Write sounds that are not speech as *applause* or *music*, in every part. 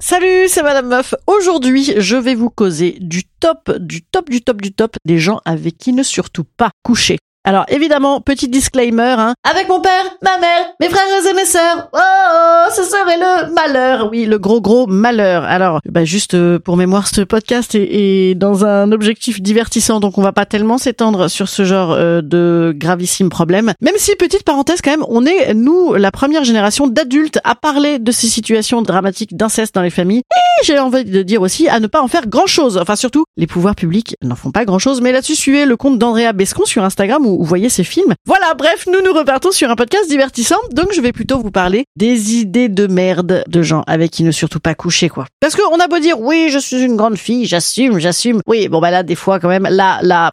Salut, c'est Madame Meuf. Aujourd'hui, je vais vous causer du top, du top, du top, du top des gens avec qui ne surtout pas coucher. Alors évidemment, petit disclaimer, hein. Avec mon père, ma mère, mes frères et mes sœurs, oh, oh, ce serait le malheur, oui, le gros gros malheur. Alors, bah juste euh, pour mémoire, ce podcast est, dans un objectif divertissant, donc on va pas tellement s'étendre sur ce genre euh, de gravissime problème. Même si, petite parenthèse quand même, on est, nous, la première génération d'adultes à parler de ces situations dramatiques d'inceste dans les familles. Et j'ai envie de dire aussi à ne pas en faire grand-chose. Enfin surtout, les pouvoirs publics n'en font pas grand-chose, mais là-dessus, suivez le compte d'Andrea Bescon sur Instagram où vous voyez ces films. Voilà, bref, nous nous repartons sur un podcast divertissant, donc je vais plutôt vous parler des idées de merde de gens avec qui ne surtout pas coucher, quoi. Parce qu'on a beau dire, oui, je suis une grande fille, j'assume, j'assume. Oui, bon bah là, des fois quand même, là, là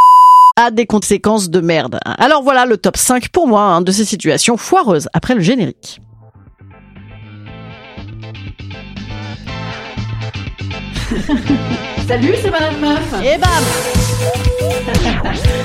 a des conséquences de merde. Alors voilà le top 5 pour moi hein, de ces situations foireuses après le générique. *laughs* Salut, c'est Madame Meuf. Et bam *laughs*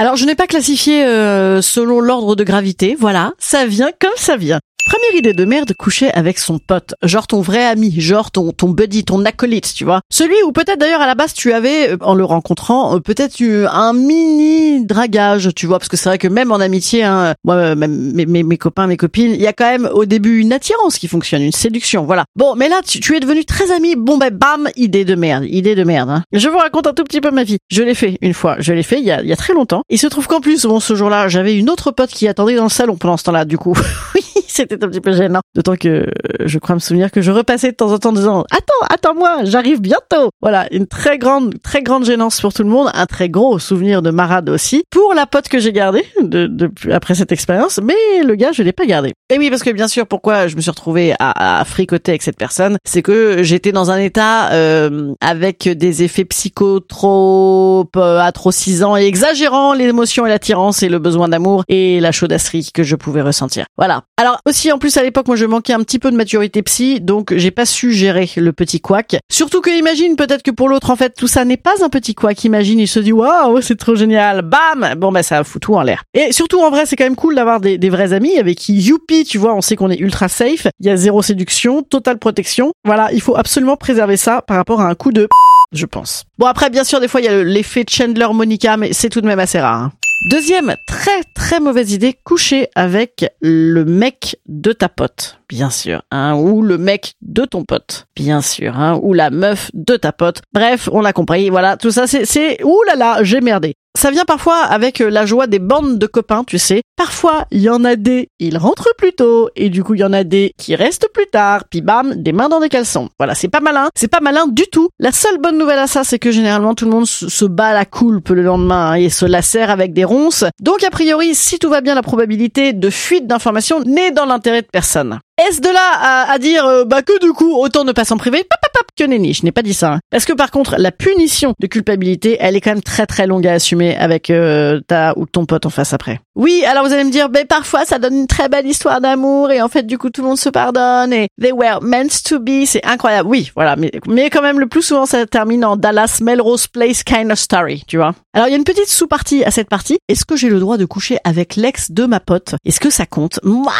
Alors je n'ai pas classifié euh, selon l'ordre de gravité, voilà, ça vient comme ça vient. Première idée de merde, coucher avec son pote, genre ton vrai ami, genre ton ton buddy, ton acolyte, tu vois. Celui où peut-être d'ailleurs à la base tu avais, euh, en le rencontrant, euh, peut-être eu un mini dragage, tu vois, parce que c'est vrai que même en amitié, hein, moi, euh, même mes, mes, mes copains, mes copines, il y a quand même au début une attirance qui fonctionne, une séduction, voilà. Bon, mais là tu, tu es devenu très ami, bon ben bam, idée de merde, idée de merde. Hein. Je vous raconte un tout petit peu ma vie. Je l'ai fait une fois, je l'ai fait il y a, il y a très longtemps. Il se trouve qu'en plus, bon, ce jour-là, j'avais une autre pote qui attendait dans le salon pendant ce temps-là, du coup. *laughs* oui, c'était un petit peu gênant. D'autant que euh, je crois me souvenir que je repassais de temps en temps en disant Attends, attends-moi, j'arrive bientôt. Voilà, une très grande, très grande gênance pour tout le monde, un très gros souvenir de marade aussi. Pour la pote que j'ai gardée de, de- après cette expérience, mais le gars, je l'ai pas gardé. Et oui, parce que bien sûr, pourquoi je me suis retrouvée à, à fricoter avec cette personne, c'est que j'étais dans un état euh, avec des effets psycho trop euh, atrocisants et exagérant l'émotion et l'attirance et le besoin d'amour et la chaudasserie que je pouvais ressentir. Voilà. Alors aussi en plus à l'époque moi je manquais un petit peu de maturité psy donc j'ai pas su gérer le petit couac. Surtout que imagine peut-être que pour l'autre en fait tout ça n'est pas un petit couac. Imagine il se dit waouh c'est trop génial. Bam bon bah ça fout tout en l'air. Et surtout en vrai c'est quand même cool d'avoir des, des vrais amis avec qui youpi tu vois on sait qu'on est ultra safe. Il y a zéro séduction, totale protection. Voilà il faut absolument préserver ça par rapport à un coup de je pense. Bon après bien sûr des fois il y a le- l'effet Chandler Monica mais c'est tout de même assez rare. hein. Deuxième très très mauvaise idée, coucher avec le mec de ta pote, bien sûr, hein, ou le mec de ton pote, bien sûr, hein, ou la meuf de ta pote. Bref, on a compris, voilà, tout ça c'est c'est ouh là là, j'ai merdé. Ça vient parfois avec euh, la joie des bandes de copains, tu sais. Parfois, il y en a des, ils rentrent plus tôt, et du coup, il y en a des qui restent plus tard, puis bam, des mains dans des caleçons. Voilà, c'est pas malin, c'est pas malin du tout. La seule bonne nouvelle à ça, c'est que généralement, tout le monde se, bat la coulpe le lendemain, hein, et se lacère avec des ronces. Donc, a priori, si tout va bien, la probabilité de fuite d'informations n'est dans l'intérêt de personne. Est-ce de là à, à dire euh, bah que du coup autant ne pas s'en priver? Pap, Que nenni, je n'ai pas dit ça. hein. Parce que par contre la punition de culpabilité, elle est quand même très très longue à assumer avec euh, ta ou ton pote en face après. Oui, alors vous allez me dire, ben parfois ça donne une très belle histoire d'amour et en fait du coup tout le monde se pardonne et they were meant to be, c'est incroyable. Oui, voilà, mais mais quand même le plus souvent ça termine en Dallas Melrose Place kind of story, tu vois. Alors il y a une petite sous-partie à cette partie. Est-ce que j'ai le droit de coucher avec l'ex de ma pote? Est-ce que ça compte? Moi,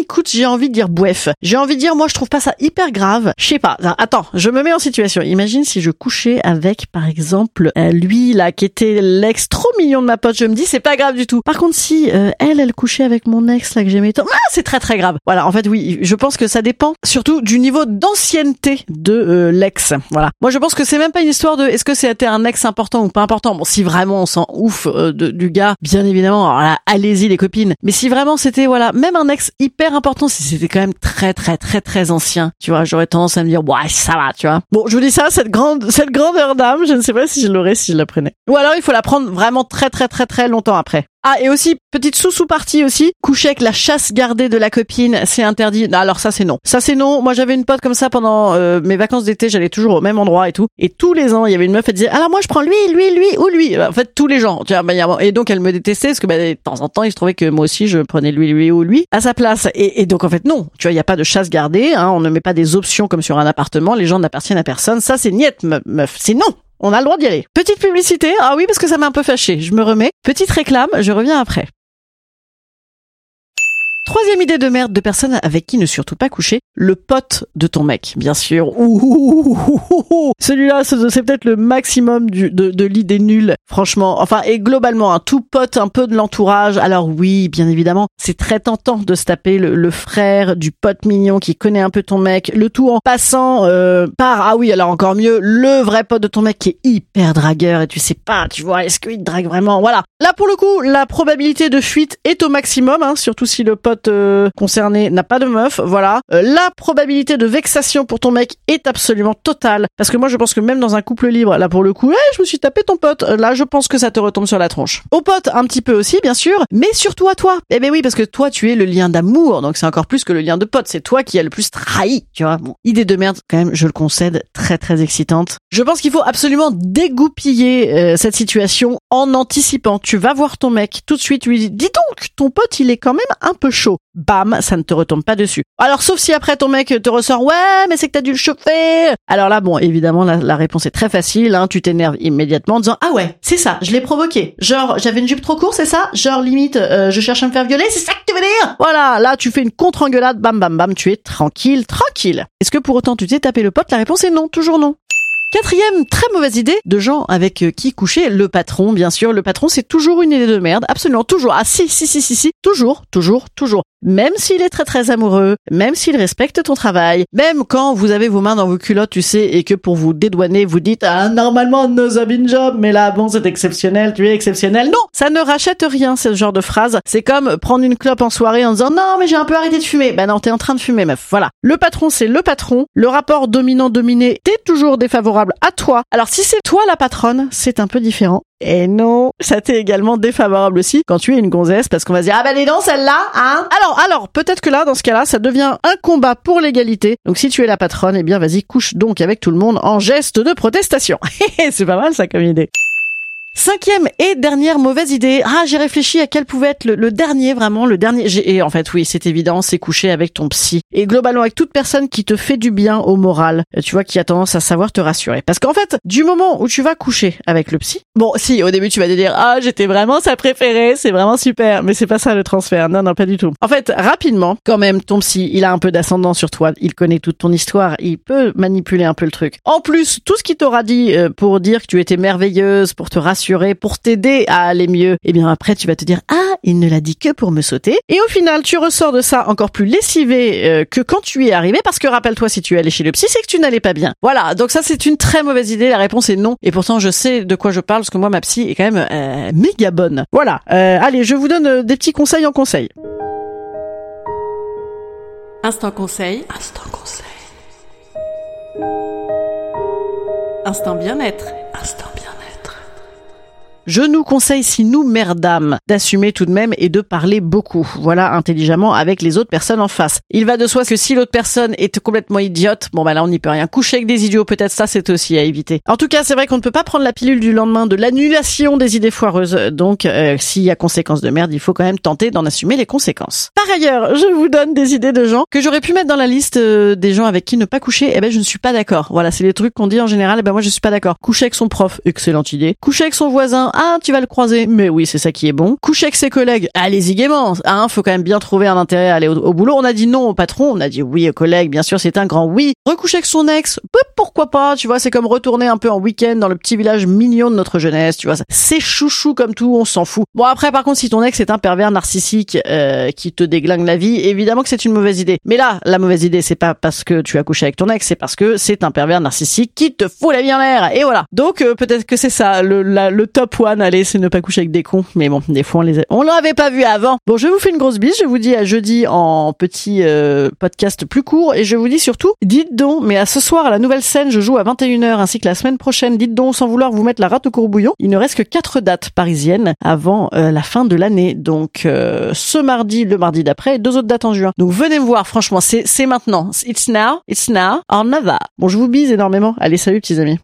écoute, j'ai envie de dire bref. J'ai envie de dire moi je trouve pas ça hyper grave. Je sais pas. Attends, je me mets en situation. Imagine si je couchais avec par exemple euh, lui là qui était l'ex trop mignon de ma pote. Je me dis c'est pas grave du tout. Par contre si euh, elle elle couchait avec mon ex là que j'aimais tant, ah, c'est très très grave. Voilà, en fait oui, je pense que ça dépend surtout du niveau d'ancienneté de euh, l'ex. Voilà. Moi je pense que c'est même pas une histoire de est-ce que c'était un ex important ou pas important? Bon si vraiment on s'en ouf euh, de- du gars, bien évidemment, alors allez-y les copines. Mais si vraiment c'était voilà, même un ex hyper important, si c'était quand même très très très très ancien, tu vois, j'aurais tendance à me dire ouais ça va, tu vois. Bon, je vous dis ça, cette grande cette grandeur d'âme, je ne sais pas si je l'aurais si je la prenais. Ou alors il faut la prendre vraiment très très très très longtemps après. Ah, et aussi, petite sous-sous partie aussi, coucher avec la chasse gardée de la copine, c'est interdit. Non, alors ça c'est non. Ça c'est non. Moi j'avais une pote comme ça pendant euh, mes vacances d'été, j'allais toujours au même endroit et tout. Et tous les ans, il y avait une meuf, elle disait, alors moi je prends lui, lui, lui ou lui. En fait, tous les gens. Bah, et donc elle me détestait parce que bah, de temps en temps, il se trouvait que moi aussi je prenais lui, lui ou lui à sa place. Et, et donc en fait non. Tu vois, il y a pas de chasse gardée. Hein, on ne met pas des options comme sur un appartement. Les gens n'appartiennent à personne. Ça c'est niette, meuf. C'est non. On a le droit d'y aller. Petite publicité. Ah oui, parce que ça m'a un peu fâché. Je me remets. Petite réclame. Je reviens après. Troisième idée de merde de personne avec qui ne surtout pas coucher, le pote de ton mec, bien sûr. Celui-là, c'est peut-être le maximum de, l'idée nulle, franchement. Enfin, et globalement, un tout pote un peu de l'entourage. Alors oui, bien évidemment, c'est très tentant de se taper le, frère du pote mignon qui connaît un peu ton mec, le tout en passant euh, par, ah oui, alors encore mieux, le vrai pote de ton mec qui est hyper dragueur et tu sais pas, tu vois, est-ce qu'il drague vraiment? Voilà. Là, pour le coup, la probabilité de fuite est au maximum, hein, surtout si le pote euh, concerné n'a pas de meuf, voilà. Euh, la probabilité de vexation pour ton mec est absolument totale. Parce que moi, je pense que même dans un couple libre, là pour le coup, hey, je me suis tapé ton pote. Euh, là, je pense que ça te retombe sur la tronche. Au pote, un petit peu aussi, bien sûr, mais surtout à toi. Eh ben oui, parce que toi, tu es le lien d'amour, donc c'est encore plus que le lien de pote. C'est toi qui as le plus trahi, tu vois. Bon, idée de merde, quand même, je le concède, très très excitante. Je pense qu'il faut absolument dégoupiller cette situation en anticipant. Tu vas voir ton mec tout de suite, lui dis, dis donc, ton pote, il est quand même un peu chaud bam, ça ne te retombe pas dessus. Alors sauf si après ton mec te ressort ouais, mais c'est que t'as dû le chauffer. Alors là, bon, évidemment, la, réponse est très facile. Hein, tu t'énerves immédiatement en disant ah ouais, c'est ça, je l'ai provoqué. Genre j'avais une jupe trop courte, c'est ça? Genre limite, euh, je cherche à me faire violer, c'est ça que tu veux dire? Voilà, là tu fais une contre-engueulade, bam bam bam, tu es tranquille, tranquille. Est-ce que pour autant tu t'es tapé le pote? La réponse est non, toujours non. Quatrième très mauvaise idée de gens avec euh, qui coucher, le patron, bien sûr. Le patron, c'est toujours une idée de merde, absolument toujours. Ah si, si, si, si, si, toujours, toujours, toujours même s'il est très très amoureux, même s'il respecte ton travail, même quand vous avez vos mains dans vos culottes, tu sais, et que pour vous dédouaner, vous dites ah normalement no job, mais là bon c'est exceptionnel, tu es exceptionnel. Non, ça ne rachète rien ce genre de phrase. C'est comme prendre une clope en soirée en disant non mais j'ai un peu arrêté de fumer. Ben non t'es en train de fumer meuf. Voilà. Le patron c'est le patron. Le rapport dominant dominé t'es toujours défavorable à toi. Alors si c'est toi la patronne, c'est un peu différent. Et non, ça t'est également défavorable aussi quand tu es une gonzesse parce qu'on va se dire ah ben les dents celle-là, hein. Alors alors peut-être que là dans ce cas-là ça devient un combat pour l'égalité. Donc si tu es la patronne, eh bien vas-y couche donc avec tout le monde en geste de protestation. *laughs* C'est pas mal ça comme idée. Cinquième et dernière mauvaise idée. Ah, j'ai réfléchi à quel pouvait être le, dernier, vraiment, le dernier. Et en fait, oui, c'est évident, c'est coucher avec ton psy. Et globalement, avec toute personne qui te fait du bien au moral. Euh, tu vois, qui a tendance à savoir te rassurer. Parce qu'en fait, du moment où tu vas coucher avec le psy, bon, si, au début, tu vas te dire, ah, j'étais vraiment sa préférée, c'est vraiment super. Mais c'est pas ça le transfert. Non, non, pas du tout. En fait, rapidement, quand même, ton psy, il a un peu d'ascendant sur toi. Il connaît toute ton histoire. Il peut manipuler un peu le truc. En plus, tout ce qu'il t'aura dit euh, pour dire que tu étais merveilleuse, pour te rassurer, pour t'aider à aller mieux, et eh bien après tu vas te dire ah il ne l'a dit que pour me sauter. Et au final tu ressors de ça encore plus lessivé euh, que quand tu y es arrivé parce que rappelle-toi si tu es allé chez le psy c'est que tu n'allais pas bien. Voilà donc ça c'est une très mauvaise idée. La réponse est non. Et pourtant je sais de quoi je parle parce que moi ma psy est quand même euh, méga bonne. Voilà. Euh, allez je vous donne des petits conseils en conseil. Instant conseil. Instant conseil. Instant bien-être. Instant je nous conseille, si nous merdâmes, d'assumer tout de même et de parler beaucoup. Voilà, intelligemment avec les autres personnes en face. Il va de soi que si l'autre personne est complètement idiote, bon bah là on n'y peut rien. Coucher avec des idiots, peut-être ça c'est aussi à éviter. En tout cas, c'est vrai qu'on ne peut pas prendre la pilule du lendemain de l'annulation des idées foireuses. Donc, euh, s'il y a conséquences de merde, il faut quand même tenter d'en assumer les conséquences. Par ailleurs, je vous donne des idées de gens que j'aurais pu mettre dans la liste euh, des gens avec qui ne pas coucher. Eh ben, je ne suis pas d'accord. Voilà, c'est les trucs qu'on dit en général. Eh ben, moi, je suis pas d'accord. Coucher avec son prof, excellente idée. Coucher avec son voisin, ah, tu vas le croiser. Mais oui, c'est ça qui est bon. Coucher avec ses collègues, allez-y gaiement. Hein, faut quand même bien trouver un intérêt à aller au, boulot. On a dit non au patron, on a dit oui aux collègues. Bien sûr, c'est un grand oui. Recoucher avec son ex, pourquoi pas, tu vois, c'est comme retourner un peu en week-end dans le petit village mignon de notre jeunesse, tu vois. C'est chouchou comme tout, on s'en fout. Bon, après, par contre, si ton ex est un pervers narcissique euh, qui te déglingue la vie, évidemment que c'est une mauvaise idée. Mais là, la mauvaise idée, c'est pas parce que tu as couché avec ton ex, c'est parce que c'est un pervers narcissique qui te fout la vie en l'air. Et voilà. Donc, euh, peut-être que c'est ça, le, le top one, allez, c'est ne pas coucher avec des cons. Mais bon, des fois, on les a... on l'avait pas vu avant. Bon, je vous fais une grosse bise. Je vous dis à jeudi en petit euh, podcast plus court. Et je vous dis surtout, dites donc, mais à ce soir, à la nouvelle scène, je joue à 21h ainsi que la semaine prochaine. Dites donc, sans vouloir vous mettre la rate au courbouillon. Il ne reste que quatre dates parisiennes avant euh, la fin de l'année. Donc, euh, ce mardi, le mardi d'après, deux autres dates en juin. Donc, venez me voir, franchement, c'est, c'est maintenant. It's now, it's now, or never. Bon, je vous bise énormément. Allez, salut, petits amis.